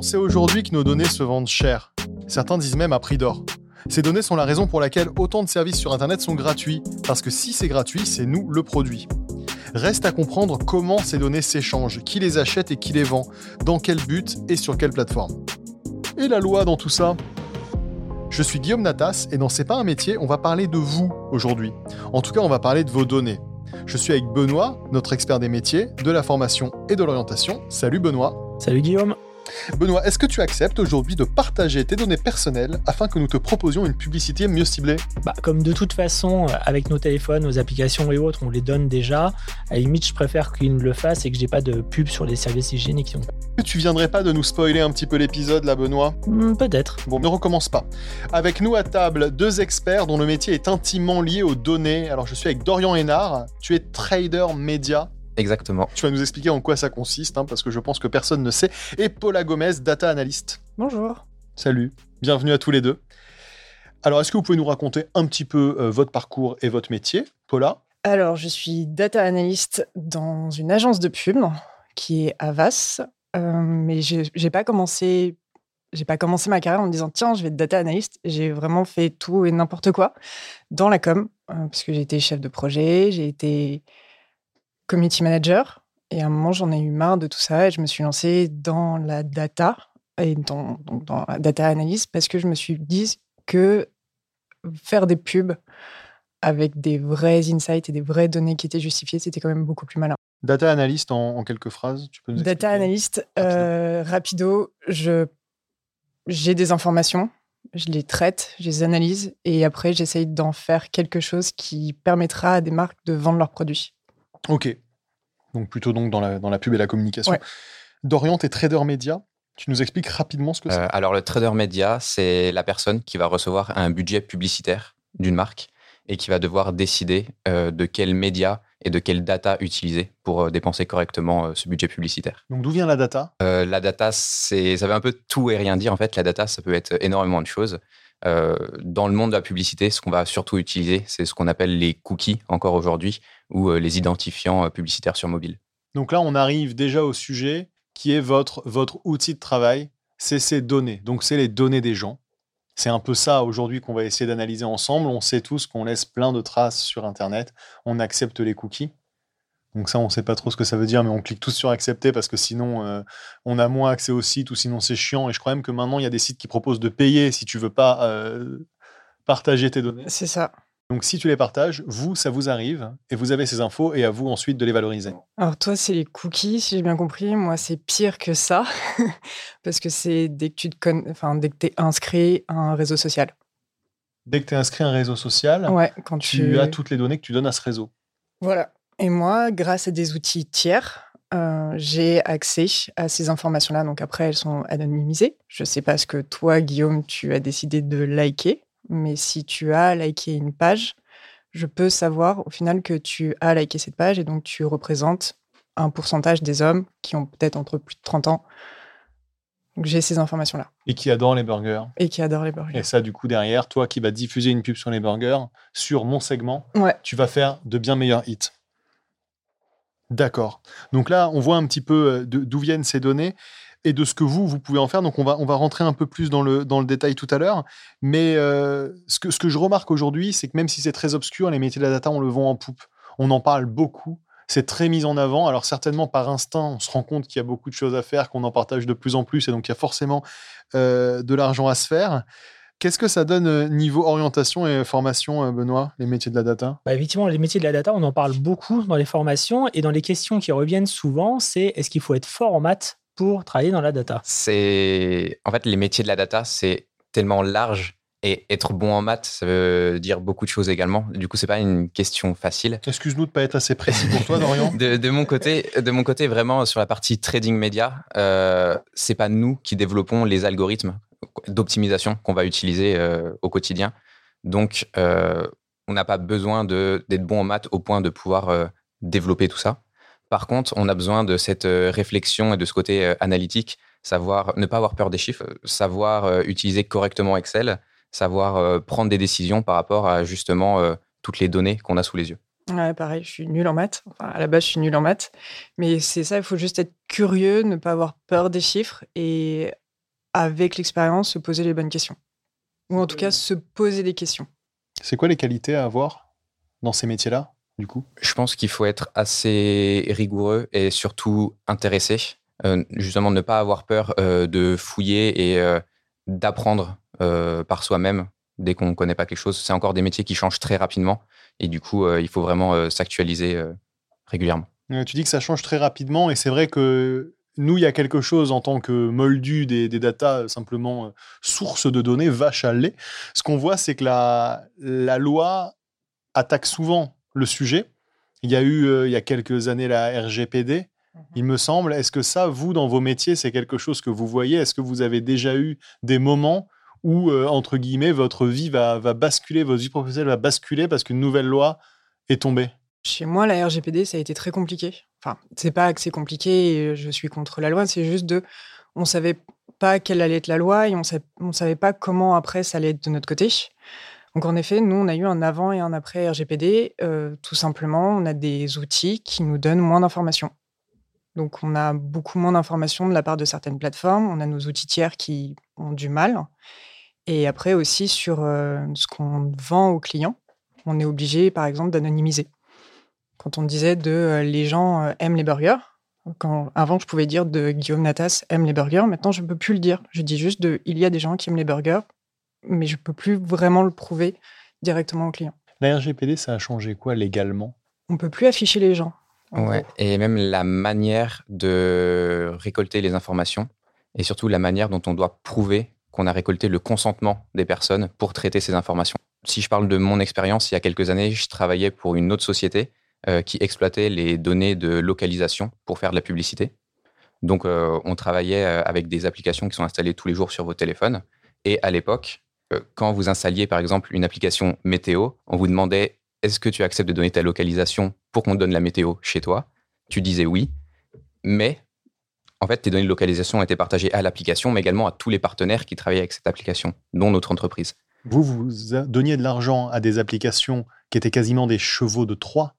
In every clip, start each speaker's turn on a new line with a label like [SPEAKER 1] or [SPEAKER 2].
[SPEAKER 1] On sait aujourd'hui que nos données se vendent cher. Certains disent même à prix d'or. Ces données sont la raison pour laquelle autant de services sur Internet sont gratuits, parce que si c'est gratuit, c'est nous le produit. Reste à comprendre comment ces données s'échangent, qui les achète et qui les vend, dans quel but et sur quelle plateforme. Et la loi dans tout ça? Je suis Guillaume Natas et dans C'est pas un métier, on va parler de vous aujourd'hui. En tout cas, on va parler de vos données. Je suis avec Benoît, notre expert des métiers, de la formation et de l'orientation. Salut Benoît.
[SPEAKER 2] Salut Guillaume.
[SPEAKER 1] Benoît, est-ce que tu acceptes aujourd'hui de partager tes données personnelles afin que nous te proposions une publicité mieux ciblée?
[SPEAKER 2] Bah, Comme de toute façon, euh, avec nos téléphones, nos applications et autres, on les donne déjà. À la limite, je préfère qu'ils le fassent et que j'ai pas de pub sur les services hygiéniques.
[SPEAKER 1] Tu viendrais pas de nous spoiler un petit peu l'épisode là, Benoît?
[SPEAKER 2] Hmm, Peut-être.
[SPEAKER 1] Bon, ne recommence pas. Avec nous à table, deux experts dont le métier est intimement lié aux données. Alors, je suis avec Dorian Hénard. Tu es trader média
[SPEAKER 3] Exactement.
[SPEAKER 1] Tu vas nous expliquer en quoi ça consiste, hein, parce que je pense que personne ne sait. Et Paula Gomez, data analyst.
[SPEAKER 4] Bonjour.
[SPEAKER 1] Salut, bienvenue à tous les deux. Alors, est-ce que vous pouvez nous raconter un petit peu euh, votre parcours et votre métier, Paula?
[SPEAKER 4] Alors, je suis data analyst dans une agence de pub qui est Avas, euh, mais j'ai pas commencé. J'ai pas commencé ma carrière en me disant tiens je vais être data analyst. J'ai vraiment fait tout et n'importe quoi dans la com euh, parce que j'ai été chef de projet, j'ai été community manager. Et à un moment, j'en ai eu marre de tout ça et je me suis lancée dans la data et dans, dans la data analyse parce que je me suis dit que faire des pubs avec des vrais insights et des vraies données qui étaient justifiées, c'était quand même beaucoup plus malin.
[SPEAKER 1] Data analyst en, quelques phrases, tu peux nous
[SPEAKER 4] Data analyst, euh, rapido, je j'ai des informations, je les traite, je les analyse et après j'essaye d'en faire quelque chose qui permettra à des marques de vendre leurs produits.
[SPEAKER 1] Ok. Donc plutôt donc dans la, dans la pub et la communication. Dorian, tu es trader média. Tu nous expliques rapidement ce que c'est?
[SPEAKER 3] Euh, Alors le trader média, c'est la personne qui va recevoir un budget publicitaire d'une marque et qui va devoir décider euh, de quel média et de quelle data utiliser pour euh, dépenser correctement ce budget publicitaire.
[SPEAKER 1] Donc d'où vient la data?
[SPEAKER 3] La data, c'est ça veut un peu tout et rien dire en fait. La data, ça peut être énormément de choses. Euh, dans le monde de la publicité, ce qu'on va surtout utiliser, c'est ce qu'on appelle les cookies encore aujourd'hui, ou euh, les identifiants euh, publicitaires sur mobile.
[SPEAKER 1] Donc là, on arrive déjà au sujet qui est votre, votre outil de travail, c'est ces données. Donc c'est les données des gens. C'est un peu ça aujourd'hui qu'on va essayer d'analyser ensemble. On sait tous qu'on laisse plein de traces sur Internet. On accepte les cookies. Donc ça, on ne sait pas trop ce que ça veut dire, mais on clique tous sur accepter parce que sinon, euh, on a moins accès au site ou sinon c'est chiant. Et je crois même que maintenant, il y a des sites qui proposent de payer si tu veux pas euh, partager tes données.
[SPEAKER 4] C'est ça.
[SPEAKER 1] Donc si tu les partages, vous, ça vous arrive et vous avez ces infos et à vous ensuite de les valoriser.
[SPEAKER 4] Alors toi, c'est les cookies, si j'ai bien compris. Moi, c'est pire que ça parce que c'est dès que tu te enfin, dès que es inscrit à un réseau social.
[SPEAKER 1] Dès que tu es inscrit à un réseau social,
[SPEAKER 4] ouais, quand
[SPEAKER 1] tu as toutes les données que tu donnes à ce réseau.
[SPEAKER 4] Voilà. Et moi, grâce à des outils tiers, euh, j'ai accès à ces informations-là. Donc après, elles sont anonymisées. Je ne sais pas ce que toi, Guillaume, tu as décidé de liker, mais si tu as liké une page, je peux savoir au final que tu as liké cette page et donc tu représentes un pourcentage des hommes qui ont peut-être entre plus de 30 ans. Donc j'ai ces informations-là.
[SPEAKER 1] Et qui adorent les burgers.
[SPEAKER 4] Et qui adorent les burgers.
[SPEAKER 1] Et ça, du coup, derrière, toi qui vas diffuser une pub sur les burgers, sur mon segment, tu vas faire de bien meilleurs hits. D'accord. Donc là, on voit un petit peu euh, d'où viennent ces données et de ce que vous, vous pouvez en faire. Donc on va, rentrer un peu plus dans le, dans le détail tout à l'heure. Mais euh, ce, que, ce que je remarque aujourd'hui, c'est que même si c'est très obscur, les métiers de la data, on le vend en poupe. On en parle beaucoup. C'est très mis en avant. Alors certainement par instinct, on se rend compte qu'il y a beaucoup de choses à faire, qu'on en partage de plus en plus, et donc il y a forcément euh, de l'argent à se faire. Qu'est-ce que ça donne euh, niveau orientation et formation, euh, Benoît, les métiers de la data?
[SPEAKER 2] Bah, Effectivement, les métiers de la data, on en parle beaucoup dans les formations et dans les questions qui reviennent souvent, c'est est-ce qu'il faut être fort en maths pour travailler dans la data?
[SPEAKER 3] C'est en fait les métiers de la data, c'est tellement large et être bon en maths, ça veut dire beaucoup de choses également. Du coup, c'est pas une question facile.
[SPEAKER 1] Excuse-nous de pas être assez précis pour toi, Dorian.
[SPEAKER 3] de, mon côté, de mon côté, vraiment sur la partie trading média, euh, c'est pas nous qui développons les algorithmes d'optimisation qu'on va utiliser euh, au quotidien. Donc, euh, on n'a pas besoin d'être bon en maths au point de pouvoir euh, développer tout ça. Par contre, on a besoin de cette réflexion et de ce côté analytique, savoir ne pas avoir peur des chiffres, savoir utiliser correctement Excel, savoir prendre des décisions par rapport à justement toutes les données qu'on a sous les yeux.
[SPEAKER 4] Ouais, pareil, je suis nul en maths. Enfin, à la base, je suis nul en maths. Mais c'est ça, il faut juste être curieux, ne pas avoir peur des chiffres et avec l'expérience, se poser les bonnes questions. Ou en tout cas, se poser des questions.
[SPEAKER 1] C'est quoi les qualités à avoir dans ces métiers-là, du coup?
[SPEAKER 3] Je pense qu'il faut être assez rigoureux et surtout intéressé. Euh, justement, ne pas avoir peur euh, de fouiller et euh, d'apprendre par soi-même dès qu'on ne connaît pas quelque chose. C'est encore des métiers qui changent très rapidement et du coup, il faut vraiment s'actualiser régulièrement.
[SPEAKER 1] tu dis que ça change très rapidement et c'est vrai que nous, il y a quelque chose en tant que moldu des, des data, simplement source de données, vache à lait. Ce qu'on voit, c'est que la, la loi attaque souvent le sujet. Il y a eu, il y a quelques années, la RGPD il me semble. Est-ce que ça, vous, dans vos métiers, c'est quelque chose que vous voyez? Est-ce que vous avez déjà eu des moments où, euh, entre guillemets, votre vie va, va basculer, votre vie professionnelle va basculer parce qu'une nouvelle loi est tombée?
[SPEAKER 4] Chez moi, la RGPD, ça a été très compliqué. Enfin, c'est pas que c'est compliqué et je suis contre la loi, c'est juste de. On savait pas quelle allait être la loi et on ne savait pas comment après ça allait être de notre côté. Donc en effet, nous, on a eu un avant et un après RGPD. Euh, tout simplement, on a des outils qui nous donnent moins d'informations. Donc, on a beaucoup moins d'informations de la part de certaines plateformes. On a nos outils tiers qui ont du mal. Et après aussi sur euh, ce qu'on vend aux clients, on est obligé, par exemple, d'anonymiser. Quand on disait de euh, les gens euh, aiment les burgers, quand, avant je pouvais dire de Guillaume Natas aime les burgers, maintenant je ne peux plus le dire. Je dis juste de il y a des gens qui aiment les burgers, mais je ne peux plus vraiment le prouver directement au client.
[SPEAKER 1] La RGPD, ça a changé quoi légalement?
[SPEAKER 4] On ne peut plus afficher les gens.
[SPEAKER 3] Ouais, et même la manière de récolter les informations et surtout la manière dont on doit prouver qu'on a récolté le consentement des personnes pour traiter ces informations. Si je parle de mon expérience, il y a quelques années, je travaillais pour une autre société euh, qui exploitait les données de localisation pour faire de la publicité. Donc, euh, on travaillait euh, avec des applications qui sont installées tous les jours sur vos téléphones. Et à l'époque, quand vous installiez par exemple une application météo, on vous demandait est-ce que tu acceptes de donner ta localisation pour qu'on te donne la météo chez toi Tu disais oui, mais en fait, tes données de localisation ont été partagées à l'application, mais également à tous les partenaires qui travaillaient avec cette application, dont notre entreprise.
[SPEAKER 1] Vous, vous donniez de l'argent à des applications qui étaient quasiment des chevaux de Troie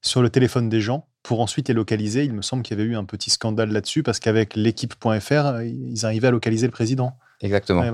[SPEAKER 1] sur le téléphone des gens pour ensuite les localiser. Il me semble qu'il y avait eu un petit scandale là-dessus parce qu'avec l'équipe.fr, ils arrivaient à localiser le président.
[SPEAKER 3] Exactement.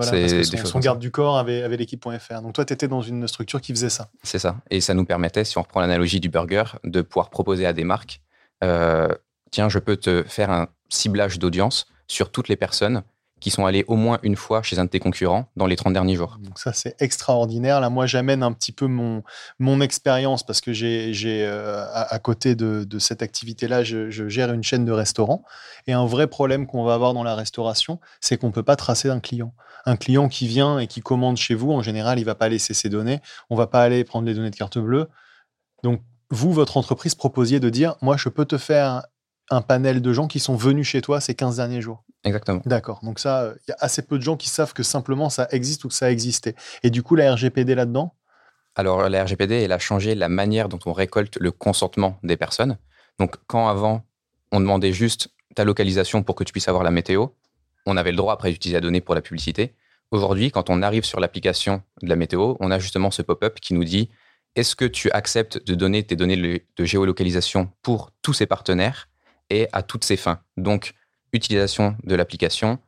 [SPEAKER 1] son, garde du corps avait, l'équipe.fr. Donc toi, tu étais dans une structure qui faisait ça.
[SPEAKER 3] C'est ça. Et ça nous permettait, si on reprend l'analogie du burger, de pouvoir proposer à des marques, euh, tiens, je peux te faire un ciblage d'audience sur toutes les personnes qui sont allés au moins une fois chez un de tes concurrents dans les 30 derniers jours.
[SPEAKER 1] Donc ça, c'est extraordinaire. Là, moi, j'amène un petit peu mon, mon expérience parce que j'ai, euh, à, côté de, cette activité-là, je, gère une chaîne de restaurants. Et un vrai problème qu'on va avoir dans la restauration, c'est qu'on ne peut pas tracer un client. Un client qui vient et qui commande chez vous, en général, il ne va pas laisser ses données. On ne va pas aller prendre les données de carte bleue. Donc, vous, votre entreprise, proposiez de dire, moi, je peux te faire un panel de gens qui sont venus chez toi ces 15 derniers jours.
[SPEAKER 3] Exactement.
[SPEAKER 1] D'accord. Donc ça, il y a assez peu de gens qui savent que simplement ça existe ou que ça existait. Et du coup, la RGPD là-dedans?
[SPEAKER 3] Alors, la RGPD, elle a changé la manière dont on récolte le consentement des personnes. Donc, quand avant, on demandait juste ta localisation pour que tu puisses avoir la météo, on avait le droit après d'utiliser la donnée pour la publicité. Aujourd'hui, quand on arrive sur l'application de la météo, on a justement ce pop-up qui nous dit est-ce que tu acceptes de donner tes données de géolocalisation pour tous ces partenaires? Et à toutes ces fins. Donc, utilisation de l'application,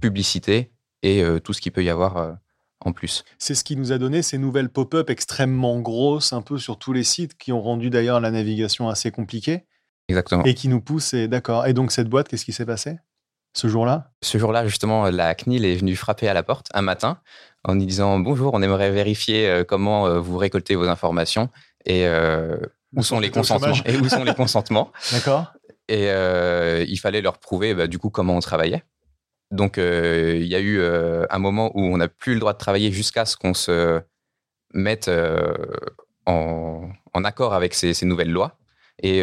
[SPEAKER 3] publicité et euh, tout ce qu'il peut y avoir euh, en plus.
[SPEAKER 1] C'est ce qui nous a donné ces nouvelles pop-up extrêmement grosses, un peu sur tous les sites, qui ont rendu d'ailleurs la navigation assez compliquée.
[SPEAKER 3] Exactement.
[SPEAKER 1] Et qui nous poussent, et d'accord. Et donc, cette boîte, qu'est-ce qui s'est passé ce jour-là?
[SPEAKER 3] Ce jour-là, justement, la CNIL est venue frapper à la porte un matin en nous disant Bonjour, on aimerait vérifier euh, comment vous récoltez vos informations et où sont les consentements. Et où sont les consentements
[SPEAKER 1] D'accord.
[SPEAKER 3] Et euh, il fallait leur prouver bah, du coup comment on travaillait. Donc euh, il y a eu euh, un moment où on n'a plus le droit de travailler jusqu'à ce qu'on se mette en, accord avec ces, nouvelles lois. Et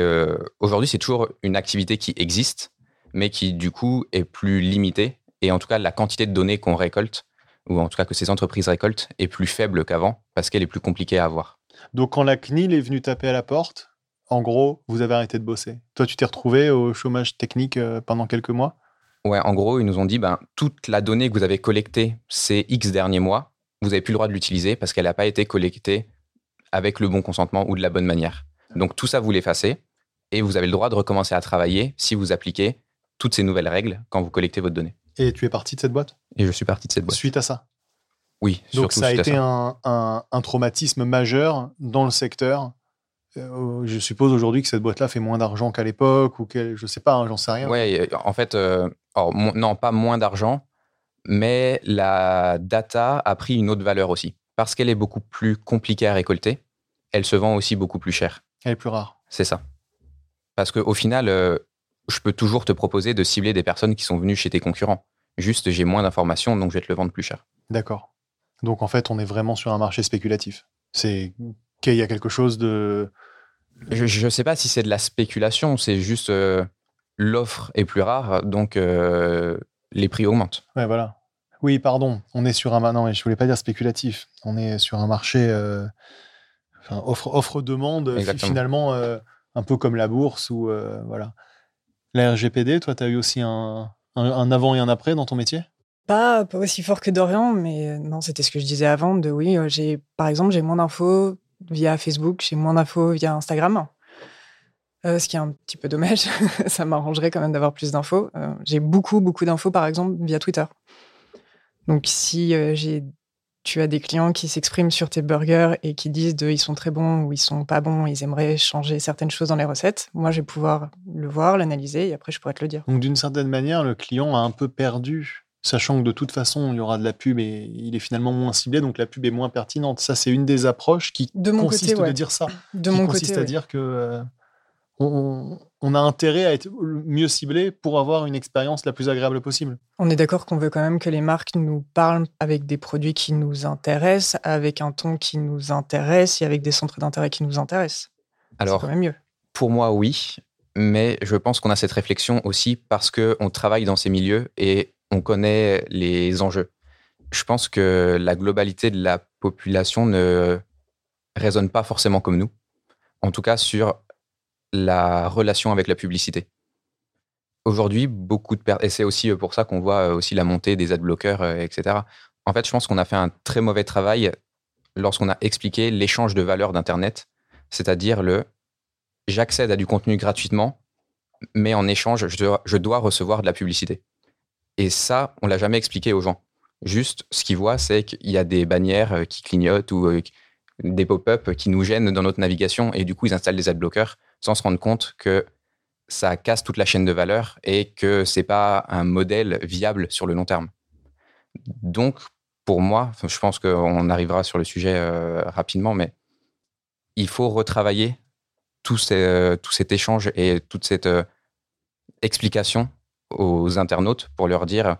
[SPEAKER 3] aujourd'hui, c'est toujours une activité qui existe, mais qui du coup est plus limitée. Et en tout cas, la quantité de données qu'on récolte, ou en tout cas que ces entreprises récoltent, est plus faible qu'avant parce qu'elle est plus compliquée à avoir.
[SPEAKER 1] Donc quand la CNIL est venue taper à la porte, en gros, vous avez arrêté de bosser. Toi, tu t'es retrouvé au chômage technique euh, pendant quelques mois?
[SPEAKER 3] Ouais, en gros, ils nous ont dit, ben, toute la donnée que vous avez collectée ces X derniers mois, vous n'avez plus le droit de l'utiliser parce qu'elle n'a pas été collectée avec le bon consentement ou de la bonne manière. Donc tout ça, vous l'effacez et vous avez le droit de recommencer à travailler si vous appliquez toutes ces nouvelles règles quand vous collectez votre donnée.
[SPEAKER 1] Et tu es parti de cette boîte?
[SPEAKER 3] Et je suis parti de cette boîte.
[SPEAKER 1] Suite à ça?
[SPEAKER 3] Oui,
[SPEAKER 1] Donc ça a été un, un- un traumatisme majeur dans le secteur. Euh, je suppose aujourd'hui que cette boîte-là fait moins d'argent qu'à l'époque ou qu'elle, je sais pas, hein, j'en sais rien.
[SPEAKER 3] Ouais, euh, en fait, euh, alors, non, pas moins d'argent, mais la data a pris une autre valeur aussi. Parce qu'elle est beaucoup plus compliquée à récolter, elle se vend aussi beaucoup plus cher.
[SPEAKER 1] Elle est plus rare.
[SPEAKER 3] C'est ça. Parce qu'au final, euh, je peux toujours te proposer de cibler des personnes qui sont venues chez tes concurrents. Juste, j'ai moins d'informations, donc je vais te le vendre plus cher.
[SPEAKER 1] D'accord. Donc en fait, on est vraiment sur un marché spéculatif. C'est qu'il y a quelque chose de.
[SPEAKER 3] Je ne sais pas si c'est de la spéculation, c'est juste euh, l'offre est plus rare, donc euh, les prix augmentent.
[SPEAKER 1] Ouais, voilà. Oui, pardon. On est sur un. Non, je voulais pas dire spéculatif. On est sur un marché. euh, enfin, offre-demande, finalement, euh, un peu comme la bourse ou. euh, voilà. La RGPD, toi, tu as eu aussi un, un, un avant et un après dans ton métier?
[SPEAKER 4] Pas, pas aussi fort que Dorian, mais non, c'était ce que je disais avant. De oui, j'ai par exemple j'ai moins d'infos via Facebook, j'ai moins d'infos via Instagram. Euh, ce qui est un petit peu dommage. Ça m'arrangerait quand même d'avoir plus d'infos. Euh, j'ai beaucoup beaucoup d'infos par exemple via Twitter. Donc si euh, j'ai tu as des clients qui s'expriment sur tes burgers et qui disent de ils sont très bons ou ils sont pas bons, ils aimeraient changer certaines choses dans les recettes. Moi, je vais pouvoir le voir, l'analyser et après je pourrais te le dire.
[SPEAKER 1] Donc d'une certaine manière, le client a un peu perdu, sachant que de toute façon, il y aura de la pub et il est finalement moins ciblé, donc la pub est moins pertinente. Ça, c'est une des approches qui
[SPEAKER 4] De mon
[SPEAKER 1] consiste
[SPEAKER 4] côté, ouais.
[SPEAKER 1] de dire ça.
[SPEAKER 4] De
[SPEAKER 1] qui
[SPEAKER 4] mon
[SPEAKER 1] consiste
[SPEAKER 4] côté,
[SPEAKER 1] à dire que euh, on, on a intérêt à être mieux ciblé pour avoir une expérience la plus agréable possible.
[SPEAKER 4] On est d'accord qu'on veut quand même que les marques nous parlent avec des produits qui nous intéressent, avec un ton qui nous intéresse et avec des centres d'intérêt qui nous intéressent. C'est
[SPEAKER 3] Alors,
[SPEAKER 4] quand même mieux.
[SPEAKER 3] pour moi, oui, mais je pense qu'on a cette réflexion aussi parce qu'on travaille dans ces milieux et on connaît les enjeux. Je pense que la globalité de la population ne résonne pas forcément comme nous, en tout cas sur la relation avec la publicité. Aujourd'hui, beaucoup de personnes, et c'est aussi pour ça qu'on voit euh, aussi la montée des adblockers, euh, etc. En fait, je pense qu'on a fait un très mauvais travail lorsqu'on a expliqué l'échange de valeur d'Internet, c'est-à-dire le j'accède à du contenu gratuitement, mais en échange, je dois recevoir de la publicité. Et ça, on l'a jamais expliqué aux gens. Juste, ce qu'ils voient, c'est qu'il y a des bannières euh, qui clignotent ou euh, des pop-up qui nous gênent dans notre navigation, et du coup, ils installent des adblockers sans se rendre compte que ça casse toute la chaîne de valeur et que c'est pas un modèle viable sur le long terme. Donc, pour moi, je pense qu'on arrivera sur le sujet euh, rapidement, mais il faut retravailler tout, cet échange et toute cette explication aux internautes pour leur dire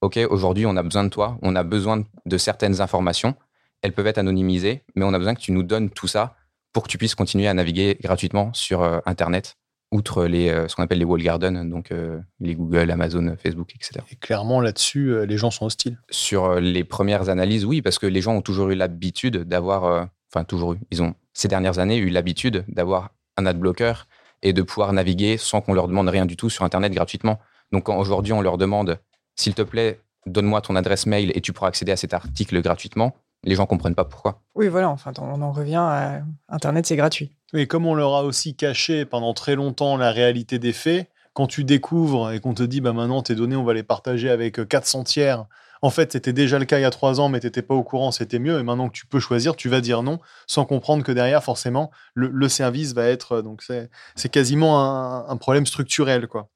[SPEAKER 3] OK, aujourd'hui, on a besoin de toi, on a besoin de certaines informations. Elles peuvent être anonymisées, mais on a besoin que tu nous donnes tout ça pour que tu puisses continuer à naviguer gratuitement sur euh, Internet, outre les, euh, ce qu'on appelle les wall gardens, donc euh, les Google, Amazon, Facebook, etc.
[SPEAKER 1] Et clairement, là-dessus, les gens sont hostiles.
[SPEAKER 3] Sur les premières analyses, oui, parce que les gens ont toujours eu l'habitude d'avoir, enfin toujours eu, ils ont ces dernières années eu l'habitude d'avoir un adblocker et de pouvoir naviguer sans qu'on leur demande rien du tout sur Internet gratuitement. Donc aujourd'hui on leur demande, s'il te plaît, donne-moi ton adresse mail et tu pourras accéder à cet article gratuitement, les gens comprennent pas pourquoi.
[SPEAKER 4] Oui, voilà, enfin, on en revient à Internet, c'est gratuit.
[SPEAKER 1] Et comme on leur a aussi caché pendant très longtemps la réalité des faits, quand tu découvres et qu'on te dit bah maintenant tes données on va les partager avec euh, 400 tiers, en fait c'était déjà le cas il y a trois ans mais t'étais pas au courant, c'était mieux et maintenant que tu peux choisir, tu vas dire non sans comprendre que derrière forcément le, le service va être euh, donc c'est c'est quasiment un, un problème structurel quoi.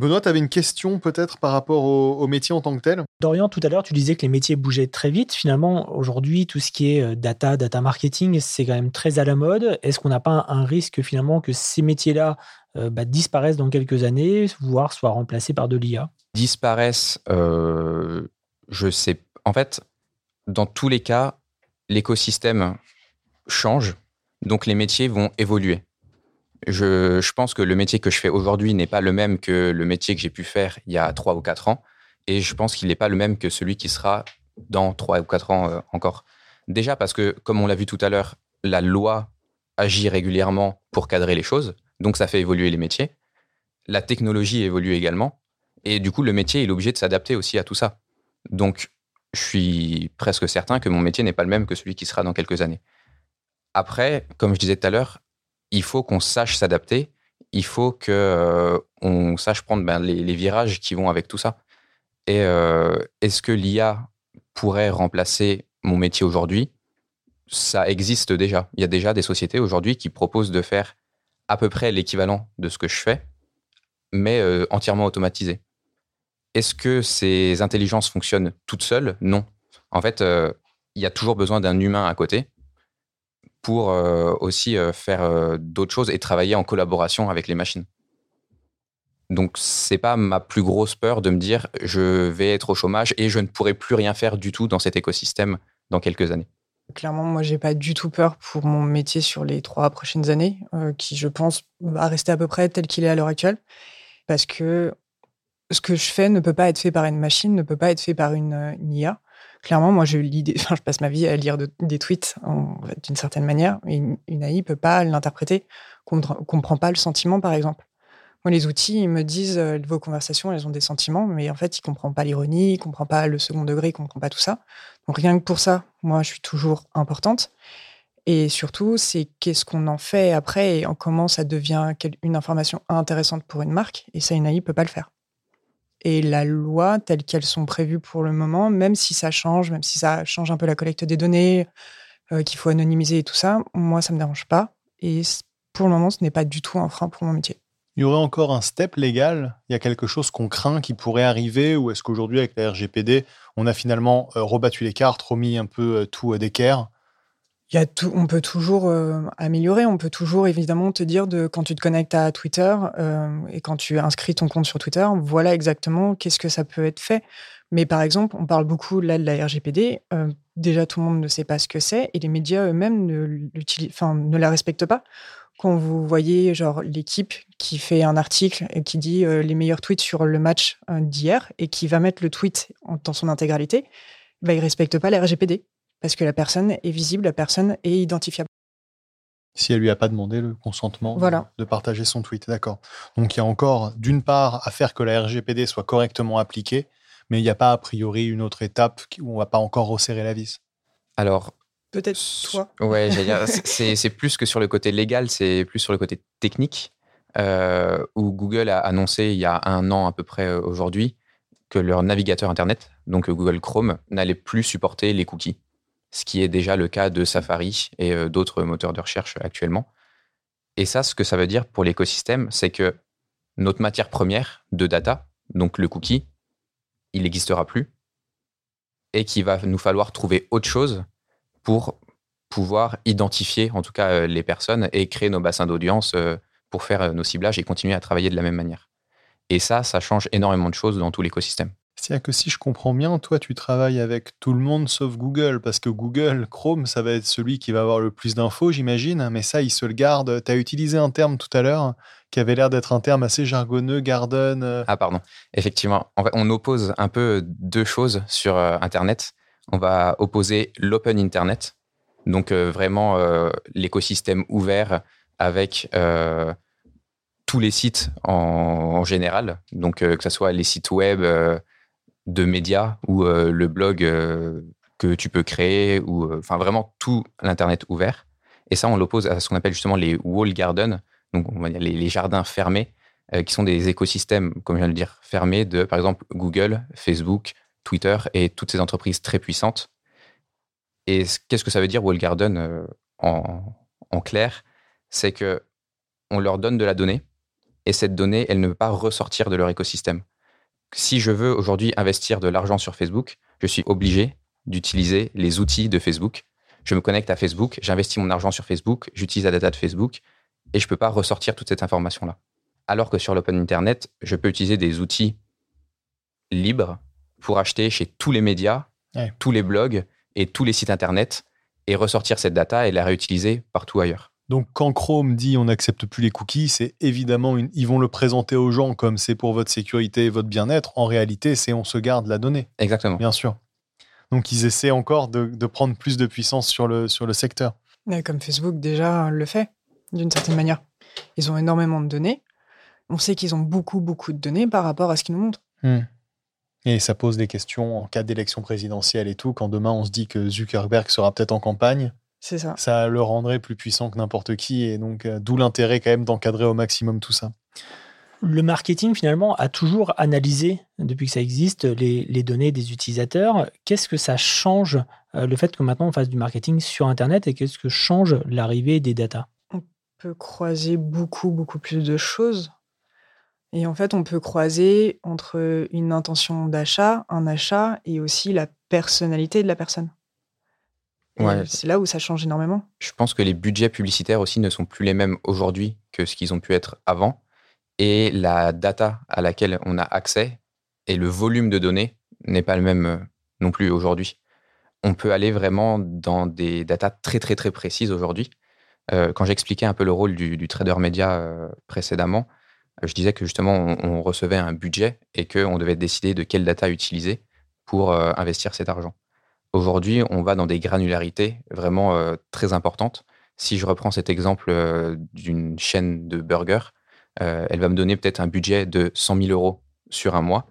[SPEAKER 1] Benoît, tu avais une question peut-être par rapport au, au métier en tant que tel?
[SPEAKER 2] Dorian, tout à l'heure, tu disais que les métiers bougeaient très vite. Finalement, aujourd'hui, tout ce qui est euh, data, data marketing, c'est quand même très à la mode. Est-ce qu'on n'a pas un risque finalement que ces métiers-là euh, bah, disparaissent dans quelques années, voire soient remplacés par de l'IA
[SPEAKER 3] Disparaissent, euh, je sais. En fait, dans tous les cas, l'écosystème change, donc les métiers vont évoluer. Je, pense que le métier que je fais aujourd'hui n'est pas le même que le métier que j'ai pu faire il y a trois ou quatre ans, et je pense qu'il n'est pas le même que celui qui sera dans trois ou quatre ans euh, encore. Déjà parce que, comme on l'a vu tout à l'heure, la loi agit régulièrement pour cadrer les choses, donc ça fait évoluer les métiers. La technologie évolue également, et du coup, le métier il est obligé de s'adapter aussi à tout ça. Donc, je suis presque certain que mon métier n'est pas le même que celui qui sera dans quelques années. Après, comme je disais tout à l'heure, il faut qu'on sache s'adapter, il faut que euh, sache prendre ben, les, les virages qui vont avec tout ça. Et est-ce que l'IA pourrait remplacer mon métier aujourd'hui? Ça existe déjà. Il y a déjà des sociétés aujourd'hui qui proposent de faire à peu près l'équivalent de ce que je fais, mais entièrement automatisé. Est-ce que ces intelligences fonctionnent toutes seules? Non. En fait, il y a toujours besoin d'un humain à côté pour aussi faire d'autres choses et travailler en collaboration avec les machines. Donc c'est pas ma plus grosse peur de me dire je vais être au chômage et je ne pourrai plus rien faire du tout dans cet écosystème dans quelques années.
[SPEAKER 4] Clairement, moi j'ai pas du tout peur pour mon métier sur les trois prochaines années, qui je pense va rester à peu près tel qu'il est à l'heure actuelle, parce que ce que je fais ne peut pas être fait par une machine, ne peut pas être fait par une, IA. Clairement, moi, lis enfin, je passe ma vie à lire des tweets d'une certaine manière. Une, une AI peut pas l'interpréter, comprend pas le sentiment, par exemple. Moi, les outils, ils me disent euh, vos conversations, elles ont des sentiments, mais en fait, ils comprennent pas l'ironie, ils comprennent pas le second degré, ils comprennent pas tout ça. Donc rien que pour ça, moi, je suis toujours importante. Et surtout, c'est qu'est-ce qu'on en fait après et comment ça devient une information intéressante pour une marque. Et ça, une AI peut pas le faire. Et la loi, telle qu'elles sont prévues pour le moment, même si ça change, même si ça change un peu la collecte des données, euh, qu'il faut anonymiser et tout ça, moi, ça me dérange pas. Et pour le moment, ce n'est pas du tout un frein pour mon métier.
[SPEAKER 1] Il y aurait encore un step légal? Il y a quelque chose qu'on craint qui pourrait arriver Ou est-ce qu'aujourd'hui, avec la RGPD, on a finalement euh, rebattu les cartes, remis un peu euh, tout d'équerre?
[SPEAKER 4] il on peut toujours euh, améliorer, on peut toujours évidemment te dire de quand tu te connectes à Twitter et quand tu inscris ton compte sur Twitter, voilà exactement qu'est-ce que ça peut être fait. Mais par exemple, on parle beaucoup là de la RGPD. déjà, tout le monde ne sait pas ce que c'est et les médias eux-mêmes ne, ne la respectent pas quand vous voyez l'équipe qui fait un article et qui dit euh, les meilleurs tweets sur le match euh, d'hier et qui va mettre le tweet dans son intégralité, bah, il ne respecte pas la RGPD parce que la personne est visible, la personne est identifiable.
[SPEAKER 1] Si elle lui a pas demandé le consentement de, partager son tweet, d'accord. Donc il y a encore d'une part à faire que la RGPD soit correctement appliquée, mais il n'y a pas a priori une autre étape où on va pas encore resserrer la vis.
[SPEAKER 3] Alors
[SPEAKER 4] Peut-être toi.
[SPEAKER 3] Ouais, c'est plus que sur le côté légal, c'est plus sur le côté technique, euh, où Google a annoncé il y a un an à peu près euh, aujourd'hui que leur navigateur Internet, donc Google Chrome, n'allait plus supporter les cookies, ce qui est déjà le cas de Safari et d'autres moteurs de recherche actuellement. Et ça, ce que ça veut dire pour l'écosystème, c'est que notre matière première de data, donc le cookie, il n'existera plus et qu'il va nous falloir trouver autre chose pour pouvoir identifier en tout cas euh, les personnes et créer nos bassins d'audience euh, pour faire euh, nos ciblages et continuer à travailler de la même manière. Et ça, ça change énormément de choses dans tout l'écosystème.
[SPEAKER 1] C'est-à-dire que si je comprends bien, toi, tu travailles avec tout le monde sauf Google, parce que Google, Chrome, ça va être celui qui va avoir le plus d'infos, j'imagine, mais ça, il se le garde. Tu as utilisé un terme tout à l'heure qui avait l'air d'être un terme assez jargonneux, garden.
[SPEAKER 3] Ah, pardon. Effectivement. En fait, on oppose un peu deux choses sur Internet on va opposer l'open Internet, donc euh, vraiment euh, l'écosystème ouvert avec euh, tous les sites en, général, donc que ce soit les sites web de médias ou le blog que tu peux créer, ou enfin vraiment tout l'Internet ouvert. Et ça, on l'oppose à ce qu'on appelle justement les wall gardens, donc les, jardins fermés, qui sont des écosystèmes, comme je viens de le dire, fermés de, par exemple, Google, Facebook, Twitter et toutes ces entreprises très puissantes. Et qu'est-ce que ça veut dire Wall Garden euh, en, clair? C'est que on leur donne de la donnée et cette donnée, elle ne peut pas ressortir de leur écosystème. Si je veux aujourd'hui investir de l'argent sur Facebook, je suis obligé d'utiliser les outils de Facebook. Je me connecte à Facebook, j'investis mon argent sur Facebook, j'utilise la data de Facebook et je ne peux pas ressortir toute cette information-là. Alors que sur l'open Internet, je peux utiliser des outils libres pour acheter chez tous les médias, tous les blogs et tous les sites internet et ressortir cette data et la réutiliser partout ailleurs.
[SPEAKER 1] Donc quand Chrome dit on n'accepte plus les cookies, c'est évidemment une... ils vont le présenter aux gens comme c'est pour votre sécurité et votre bien-être. En réalité, c'est on se garde la donnée.
[SPEAKER 3] Exactement.
[SPEAKER 1] Bien sûr. Donc ils essaient encore de, prendre plus de puissance sur le, sur le secteur.
[SPEAKER 4] comme Facebook déjà le fait, d'une certaine manière. Ils ont énormément de données. On sait qu'ils ont beaucoup, beaucoup de données par rapport à ce qu'ils nous montrent. Hmm.
[SPEAKER 1] Et ça pose des questions en cas d'élection présidentielle et tout, quand demain on se dit que Zuckerberg sera peut-être en campagne.
[SPEAKER 4] C'est ça.
[SPEAKER 1] Ça le rendrait plus puissant que n'importe qui, et donc euh, d'où l'intérêt quand même d'encadrer au maximum tout ça.
[SPEAKER 2] Le marketing, finalement, a toujours analysé, depuis que ça existe, les, données des utilisateurs. Qu'est-ce que ça change, euh, le fait que maintenant on fasse du marketing sur Internet et qu'est-ce que change l'arrivée des datas?
[SPEAKER 4] On peut croiser beaucoup, beaucoup plus de choses. Et en fait, on peut croiser entre une intention d'achat, un achat, et aussi la personnalité de la personne. C'est là où ça change énormément.
[SPEAKER 3] Je pense que les budgets publicitaires aussi ne sont plus les mêmes aujourd'hui que ce qu'ils ont pu être avant. Et la data à laquelle on a accès et le volume de données n'est pas le même euh, non plus aujourd'hui. On peut aller vraiment dans des datas très très très précises aujourd'hui. Euh, quand j'expliquais un peu le rôle du, trader média euh, précédemment, je disais que justement on, recevait un budget et qu'on devait décider de quelle data utiliser pour investir cet argent. Aujourd'hui, on va dans des granularités vraiment euh, très importantes. Si je reprends cet exemple euh, d'une chaîne de burgers, euh, elle va me donner peut-être un budget de 100 000 euros sur un mois.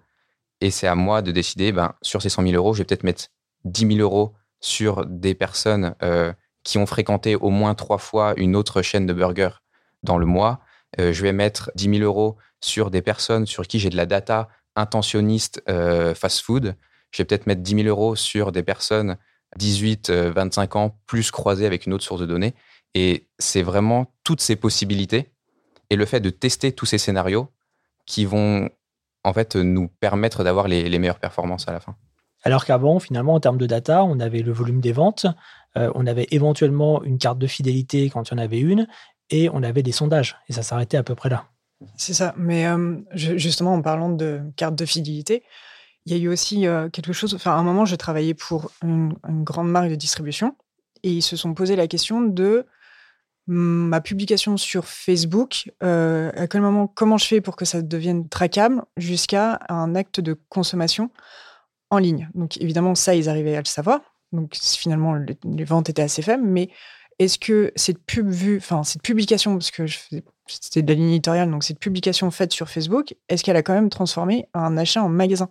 [SPEAKER 3] Et c'est à moi de décider, ben, sur ces 100 000 euros, je vais peut-être mettre 10 000 euros sur des personnes qui ont fréquenté au moins trois fois une autre chaîne de burgers dans le mois. je vais mettre 10 000 euros sur des personnes sur qui j'ai de la data intentionniste fast-food je vais peut-être mettre 10 000 euros sur des personnes 18, 25 euh, ans, plus croisées avec une autre source de données. Et c'est vraiment toutes ces possibilités et le fait de tester tous ces scénarios qui vont en fait nous permettre d'avoir les, meilleures performances à la fin.
[SPEAKER 2] Alors qu'avant, finalement, en termes de data, on avait le volume des ventes, euh, on avait éventuellement une carte de fidélité quand il y en avait une, et on avait des sondages. Et ça s'arrêtait à peu près là.
[SPEAKER 4] C'est ça. Mais euh, justement, en parlant de carte de fidélité, il y a eu aussi quelque chose. Enfin, à un moment, je travaillais pour une, grande marque de distribution et ils se sont posé la question de ma publication sur Facebook. à quel moment, comment je fais pour que ça devienne traquable jusqu'à un acte de consommation en ligne? Donc, évidemment, ça, ils arrivaient à le savoir. Donc, finalement, les, ventes étaient assez faibles. Mais est-ce que cette pub vue, enfin, cette publication, parce que c'était de la ligne éditoriale, donc cette publication faite sur Facebook, est-ce qu'elle a quand même transformé un achat en magasin?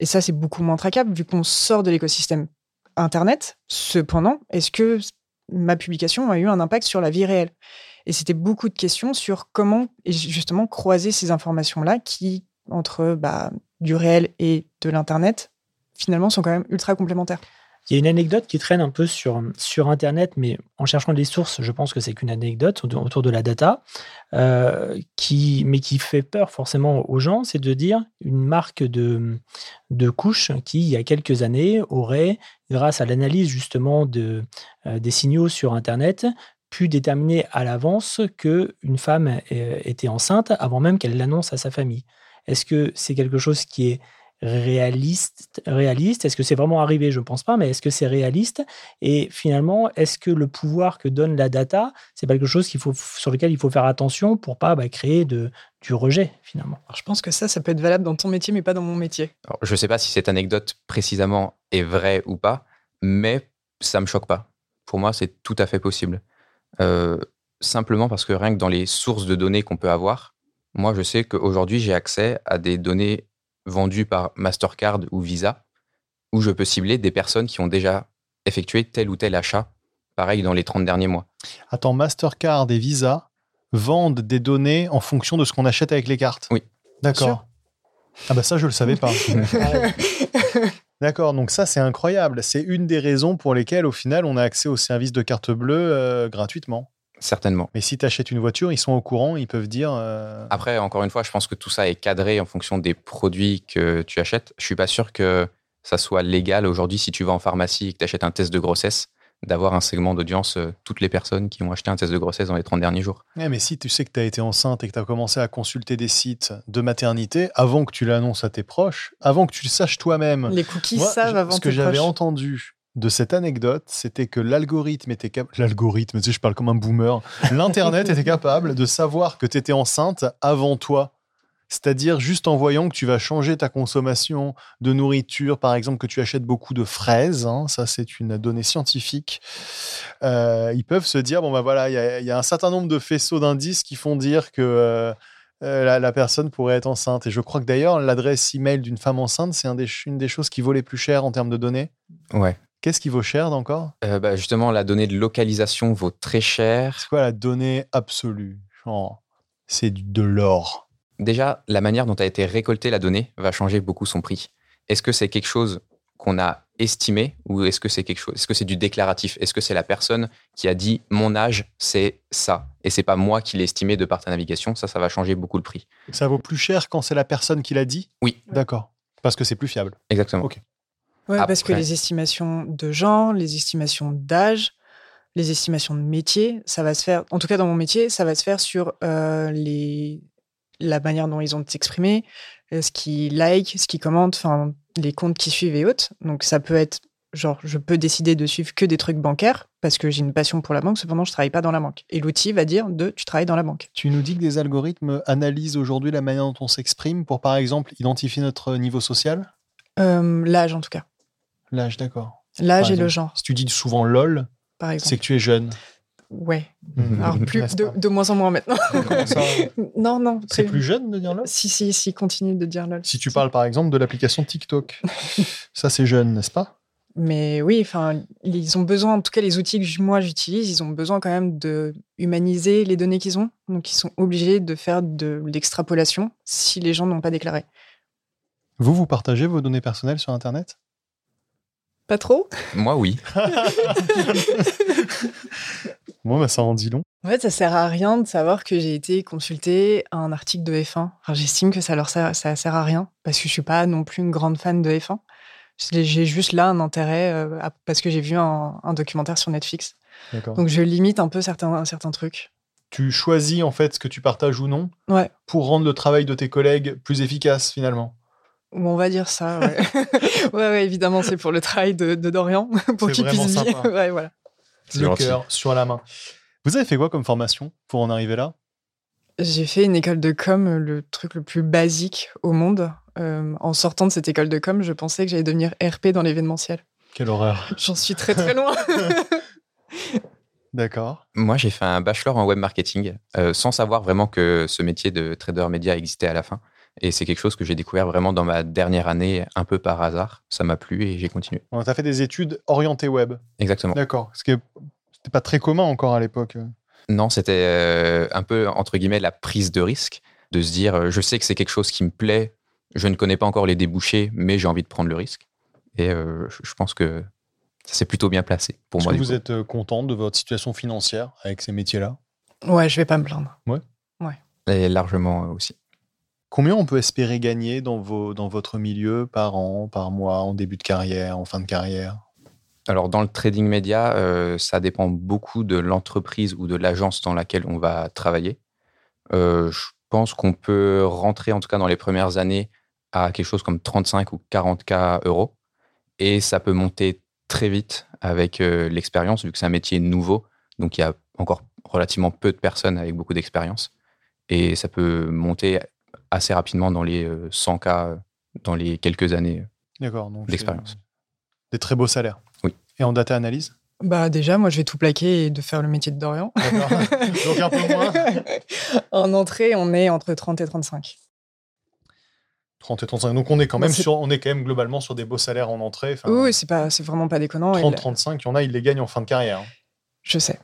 [SPEAKER 4] Et ça, c'est beaucoup moins traquable vu qu'on sort de l'écosystème Internet. Cependant, est-ce que ma publication a eu un impact sur la vie réelle? Et c'était beaucoup de questions sur comment justement croiser ces informations-là qui, entre bah, du réel et de l'Internet, finalement sont quand même ultra complémentaires.
[SPEAKER 2] Il y a une anecdote qui traîne un peu sur, sur Internet, mais en cherchant des sources, je pense que c'est qu'une anecdote autour de la data, euh, qui, mais qui fait peur forcément aux gens, c'est de dire une marque de, de couches qui, il y a quelques années, aurait, grâce à l'analyse justement de, euh, des signaux sur Internet, pu déterminer à l'avance qu'une femme euh, était enceinte avant même qu'elle l'annonce à sa famille. Est-ce que c'est quelque chose qui est réaliste, réaliste? Est-ce que c'est vraiment arrivé? Je ne pense pas, mais est-ce que c'est réaliste? Et finalement, est-ce que le pouvoir que donne la data, c'est quelque chose qu'il faut, sur lequel il faut faire attention pour pas bah, créer de, du rejet finalement?
[SPEAKER 4] Je pense que ça, ça peut être valable dans ton métier, mais pas dans mon métier.
[SPEAKER 3] je ne sais pas si cette anecdote précisément est vraie ou pas, mais ça me choque pas. Pour moi, c'est tout à fait possible. Euh, simplement parce que rien que dans les sources de données qu'on peut avoir, moi, je sais qu'aujourd'hui, j'ai accès à des données vendu par Mastercard ou Visa, où je peux cibler des personnes qui ont déjà effectué tel ou tel achat, pareil dans les 30 derniers mois.
[SPEAKER 1] Attends, Mastercard et Visa vendent des données en fonction de ce qu'on achète avec les cartes
[SPEAKER 3] Oui.
[SPEAKER 1] D'accord. Ah bah ça, je ne le savais pas. D'accord, donc ça c'est incroyable. C'est une des raisons pour lesquelles au final on a accès au service de carte bleue euh, gratuitement.
[SPEAKER 3] Certainement.
[SPEAKER 1] Mais si tu achètes une voiture, ils sont au courant, ils peuvent dire. Euh,
[SPEAKER 3] Après, encore une fois, je pense que tout ça est cadré en fonction des produits que tu achètes. Je suis pas sûr que ça soit légal aujourd'hui si tu vas en pharmacie et que tu achètes un test de grossesse d'avoir un segment d'audience euh, toutes les personnes qui ont acheté un test de grossesse dans les 30 derniers jours.
[SPEAKER 1] mais si tu sais que tu as été enceinte et que tu as commencé à consulter des sites de maternité avant que tu l'annonces à tes proches, avant que tu le saches toi-même.
[SPEAKER 4] Les cookies savent avant
[SPEAKER 1] Ce que j'avais entendu de cette anecdote, c'était que l'algorithme était capable. L'algorithme, tu sais, je parle comme un boomer. L'Internet était capable de savoir que tu étais enceinte avant toi. C'est-à-dire juste en voyant que tu vas changer ta consommation de nourriture, par exemple que tu achètes beaucoup de fraises, hein, ça c'est une donnée scientifique, euh, ils peuvent se dire, bon ben voilà, il y, a un certain nombre de faisceaux d'indices qui font dire que euh, euh, la, personne pourrait être enceinte. Et je crois que d'ailleurs l'adresse email d'une femme enceinte, c'est un une des choses qui vaut les plus chères en termes de données.
[SPEAKER 3] Ouais.
[SPEAKER 1] Qu'est-ce qui vaut cher encore
[SPEAKER 3] euh, bah, Justement, la donnée de localisation vaut très cher.
[SPEAKER 1] C'est quoi la donnée absolue? C'est de l'or.
[SPEAKER 3] Déjà, la manière dont a été récoltée la donnée va changer beaucoup son prix. Est-ce que c'est quelque chose qu'on a estimé ou est-ce que c'est quelque chose Est-ce que c'est du déclaratif? Est-ce que c'est la personne qui a dit mon âge c'est ça et c'est pas moi qui l'ai estimé de par ta navigation? Ça, ça va changer beaucoup le prix.
[SPEAKER 1] Ça vaut plus cher quand c'est la personne qui l'a dit?
[SPEAKER 3] Oui.
[SPEAKER 1] D'accord. Parce que c'est plus fiable.
[SPEAKER 3] Exactement.
[SPEAKER 1] Ok.
[SPEAKER 4] Ouais, parce que les estimations de genre, les estimations d'âge, les estimations de métier, ça va se faire, en tout cas dans mon métier, ça va se faire sur euh, les, la manière dont ils ont de s'exprimer, euh, ce qu'ils like, ce qu'ils commentent, enfin, les comptes qui suivent et autres. Donc ça peut être, genre, je peux décider de suivre que des trucs bancaires parce que j'ai une passion pour la banque, cependant, je travaille pas dans la banque. Et l'outil va dire de, tu travailles dans la banque.
[SPEAKER 1] Tu nous dis que des algorithmes analysent aujourd'hui la manière dont on s'exprime pour, par exemple, identifier notre niveau social?
[SPEAKER 4] Euh, L'âge, en tout cas.
[SPEAKER 1] L'âge, d'accord.
[SPEAKER 4] L'âge et le genre,
[SPEAKER 1] Si tu dis souvent LOL,
[SPEAKER 4] par exemple.
[SPEAKER 1] c'est que tu es jeune.
[SPEAKER 4] Ouais.
[SPEAKER 1] Mhm.
[SPEAKER 4] Alors, plus,
[SPEAKER 1] N'est-ce
[SPEAKER 4] de, moins en moins maintenant.
[SPEAKER 1] Comment ça
[SPEAKER 4] non, non.
[SPEAKER 1] C'est
[SPEAKER 4] très-
[SPEAKER 1] plus jeune de dire LOL?
[SPEAKER 4] Si, si, si, continue de dire lol.
[SPEAKER 1] Si tu parles par exemple de l'application TikTok, ça c'est jeune, n'est-ce pas?
[SPEAKER 4] Mais oui, enfin, ils ont besoin, en tout cas les outils que moi j'utilise, ils ont besoin quand même de humaniser les données qu'ils ont. Donc ils sont obligés de faire de l'extrapolation si les gens n'ont pas déclaré.
[SPEAKER 1] Vous, vous partagez vos données personnelles sur Internet?
[SPEAKER 4] Pas trop?
[SPEAKER 3] Moi, oui.
[SPEAKER 1] Bon, bah, ça en dit long.
[SPEAKER 4] En fait, ça sert à rien de savoir que j'ai été consulté à un article de F1. Enfin, J'estime que ça leur sert, ça sert à rien parce que je suis pas non plus une grande fan de F1. J'ai juste là un intérêt euh, à- parce que j'ai vu un, un documentaire sur Netflix.
[SPEAKER 1] D'accord.
[SPEAKER 4] Donc je limite un peu certains, certains trucs.
[SPEAKER 1] Tu choisis en fait ce que tu partages ou non
[SPEAKER 4] Ouais.
[SPEAKER 1] pour rendre le travail de tes collègues plus efficace finalement?
[SPEAKER 4] Ou on va dire ça, ouais. ouais, ouais, évidemment, c'est pour le travail de, de Dorian, pour qu'il puisse
[SPEAKER 1] sympa.
[SPEAKER 4] Ouais, voilà.
[SPEAKER 1] Le
[SPEAKER 3] gentil.
[SPEAKER 1] cœur sur la main. Vous avez fait quoi comme formation pour en arriver là?
[SPEAKER 4] J'ai fait une école de com, le truc le plus basique au monde. Euh, en sortant de cette école de com, je pensais que j'allais devenir RP dans l'événementiel.
[SPEAKER 1] Quelle horreur.
[SPEAKER 4] J'en suis très très loin.
[SPEAKER 1] D'accord.
[SPEAKER 3] Moi, j'ai fait un bachelor en web marketing euh, sans savoir vraiment que ce métier de trader média existait à la fin. Et c'est quelque chose que j'ai découvert vraiment dans ma dernière année, un peu par hasard. Ça m'a plu et j'ai continué.
[SPEAKER 1] Tu as fait des études orientées web.
[SPEAKER 3] Exactement.
[SPEAKER 1] D'accord. Ce qui n'était pas très commun encore à l'époque.
[SPEAKER 3] Non, c'était euh, un peu, entre guillemets, la prise de risque, de se dire, euh, je sais que c'est quelque chose qui me plaît, je ne connais pas encore les débouchés, mais j'ai envie de prendre le risque. Et euh, je pense que ça s'est plutôt bien placé pour
[SPEAKER 1] Est-ce
[SPEAKER 3] moi.
[SPEAKER 1] que vous
[SPEAKER 3] coup.
[SPEAKER 1] êtes content de votre situation financière avec ces métiers-là?
[SPEAKER 4] Ouais, je vais pas me plaindre.
[SPEAKER 3] Et largement aussi.
[SPEAKER 1] Combien on peut espérer gagner dans, vos, dans votre milieu par an, par mois, en début de carrière, en fin de carrière?
[SPEAKER 3] Alors, dans le trading média, euh, ça dépend beaucoup de l'entreprise ou de l'agence dans laquelle on va travailler. Euh, je pense qu'on peut rentrer, en tout cas dans les premières années, à quelque chose comme 35 ou 40K euros. Et ça peut monter très vite avec euh, l'expérience, vu que c'est un métier nouveau. Donc, il y a encore relativement peu de personnes avec beaucoup d'expérience. Et ça peut monter assez rapidement dans les euh, 100K euh, dans les quelques années.
[SPEAKER 1] Donc
[SPEAKER 3] D'expérience.
[SPEAKER 1] Des très beaux salaires.
[SPEAKER 3] Oui.
[SPEAKER 1] Et en data analyse?
[SPEAKER 4] Bah déjà, moi, je vais tout plaquer et de faire le métier de Dorian.
[SPEAKER 1] Donc un peu moins.
[SPEAKER 4] en entrée, on est entre 30 et 35.
[SPEAKER 1] 30 et 35. Donc on est quand
[SPEAKER 4] Bah,
[SPEAKER 1] même sur, on est quand même globalement sur des beaux salaires en entrée. Enfin,
[SPEAKER 4] oui, c'est pas, c'est vraiment pas déconnant. et
[SPEAKER 1] 30,
[SPEAKER 4] là-
[SPEAKER 1] 35, il y en a, ils les gagnent en fin de carrière.
[SPEAKER 4] Je sais.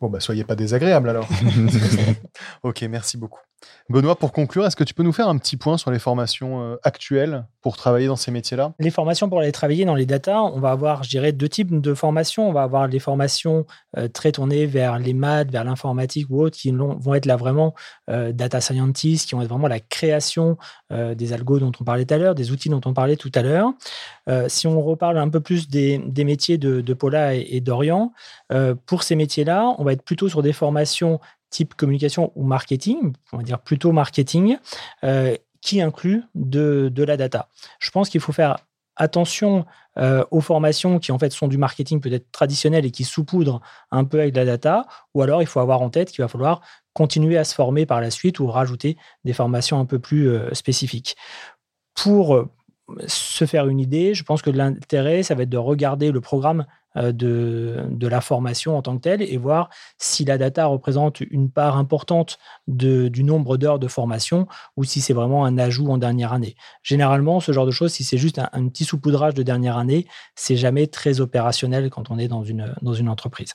[SPEAKER 1] Bon, bah, soyez pas désagréable alors. ok, merci beaucoup. Benoît, pour conclure, est-ce que tu peux nous faire un petit point sur les formations euh, actuelles pour travailler dans ces métiers-là?
[SPEAKER 2] Les formations pour aller travailler dans les data, on va avoir, je dirais, deux types de formations. On va avoir les formations euh, très tournées vers les maths, vers l'informatique ou autres, qui vont être là vraiment euh, data scientists, qui vont être vraiment la création des algos dont on parlait tout à l'heure, des outils dont on parlait tout à l'heure. Si on reparle un peu plus des, métiers de, de Paula et, d'Orient, pour ces métiers-là, on va être plutôt sur des formations type communication ou marketing, on va dire plutôt marketing, euh, qui inclut de, la data. Je pense qu'il faut faire attention euh, aux formations qui en fait sont du marketing peut-être traditionnel et qui saupoudrent un peu avec de la data, ou alors il faut avoir en tête qu'il va falloir continuer à se former par la suite ou rajouter des formations un peu plus euh, spécifiques. Pour se faire une idée, je pense que l'intérêt, ça va être de regarder le programme de, de la formation en tant que telle et voir si la data représente une part importante de- du nombre d'heures de formation ou si c'est vraiment un ajout en dernière année. Généralement, ce genre de choses, si c'est juste un, petit saupoudrage de dernière année, c'est jamais très opérationnel quand on est dans une, dans une entreprise.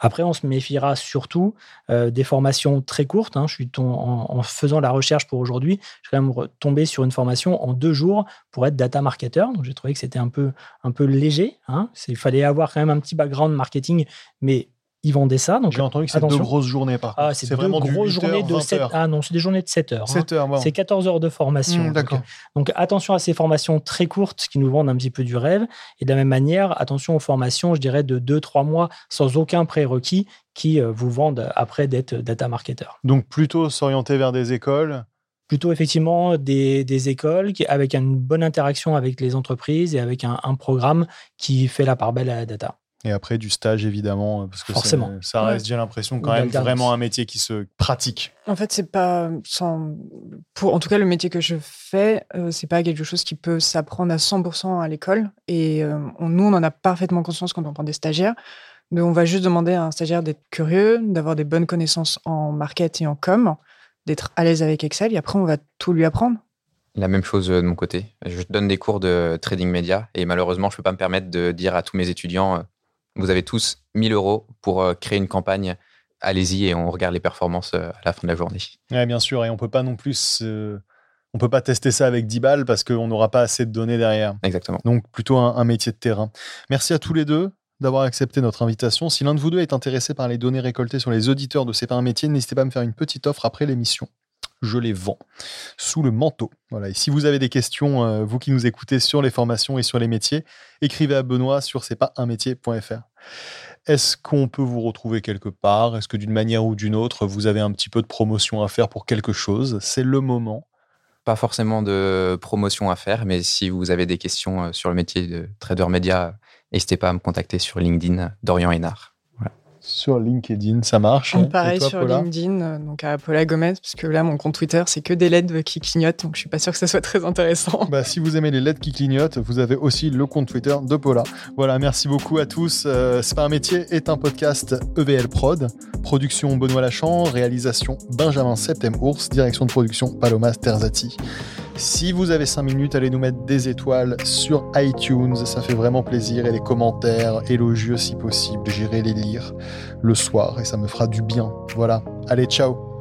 [SPEAKER 2] Après, on se méfiera surtout euh, des formations très courtes. Hein. Je suis en, faisant la recherche pour aujourd'hui, je suis quand même tombé sur une formation en deux jours pour être data marketer. J'ai trouvé que c'était un peu, un peu léger. Hein. Il fallait avoir quand même un petit background marketing, mais ils vendaient ça.
[SPEAKER 1] Donc, J'ai entendu que c'est deux grosses journées par
[SPEAKER 2] contre. Ah, c'est vraiment grosses journées de 7 heures. Ah non, c'est des journées de 7 heures. 7 hein. heures, C'est 14 heures de formation.
[SPEAKER 1] Mmh, d'accord.
[SPEAKER 2] Donc, attention à ces formations très courtes qui nous vendent un petit peu du rêve. Et de la même manière, attention aux formations, je dirais, de 2-3 mois sans aucun prérequis qui euh, vous vendent après d'être data marketer.
[SPEAKER 1] Donc, plutôt s'orienter vers des écoles
[SPEAKER 2] plutôt effectivement des, des, écoles qui, avec une bonne interaction avec les entreprises et avec un, un programme qui fait la part belle à la data.
[SPEAKER 1] Et après, du stage, évidemment, parce que
[SPEAKER 2] Forcément.
[SPEAKER 1] ça reste, j'ai l'impression, quand même vraiment un métier qui se pratique.
[SPEAKER 4] En fait, c'est pas sans. Pour, en tout cas, le métier que je fais, euh, c'est pas quelque chose qui peut s'apprendre à 100% à l'école. Et euh, nous, on en a parfaitement conscience quand on prend des stagiaires. Mais on va juste demander à un stagiaire d'être curieux, d'avoir des bonnes connaissances en market et en com, d'être à l'aise avec Excel. Et après, on va tout lui apprendre.
[SPEAKER 3] La même chose euh, de mon côté. Je donne des cours de trading média et malheureusement, je ne peux pas me permettre de dire à tous mes étudiants vous avez tous 1000 euros pour euh, créer une campagne. Allez-y et on regarde les performances euh, à la fin de la journée.
[SPEAKER 1] Oui, bien sûr. Et on peut pas non plus. On peut pas tester ça avec 10 balles parce qu'on n'aura pas assez de données derrière.
[SPEAKER 3] Exactement.
[SPEAKER 1] Donc plutôt un, métier de terrain. Merci à tous les deux d'avoir accepté notre invitation. Si l'un de vous deux est intéressé par les données récoltées sur les auditeurs de C'est pas un métier, n'hésitez pas à me faire une petite offre après l'émission je les vends sous le manteau. Voilà. Et si vous avez des questions, euh, vous qui nous écoutez sur les formations et sur les métiers, écrivez à Benoît sur c'est pas un métier.fr. Est-ce qu'on peut vous retrouver quelque part? Est-ce que d'une manière ou d'une autre, vous avez un petit peu de promotion à faire pour quelque chose? C'est le moment.
[SPEAKER 3] Pas forcément de promotion à faire, mais si vous avez des questions euh, sur le métier de trader média, n'hésitez pas à me contacter sur LinkedIn, Dorian Hénard
[SPEAKER 1] sur LinkedIn, ça marche.
[SPEAKER 4] On pareil sur LinkedIn, euh, donc à Paula Gomez, parce que là, mon compte Twitter, c'est que des LED qui clignotent, donc je suis pas sûr que ça soit très intéressant.
[SPEAKER 1] Bah, si vous aimez les LED qui clignotent, vous avez aussi le compte Twitter de Paula. Voilà, merci beaucoup à tous. Euh, c'est pas un métier, est un podcast EVL Prod. Production Benoît Lachan, réalisation Benjamin Septem Ours, direction de production Paloma Terzati. Si vous avez 5 minutes, allez nous mettre des étoiles sur iTunes, ça fait vraiment plaisir, et les commentaires élogieux si possible, j'irai les lire le soir et ça me fera du bien. Voilà, allez, ciao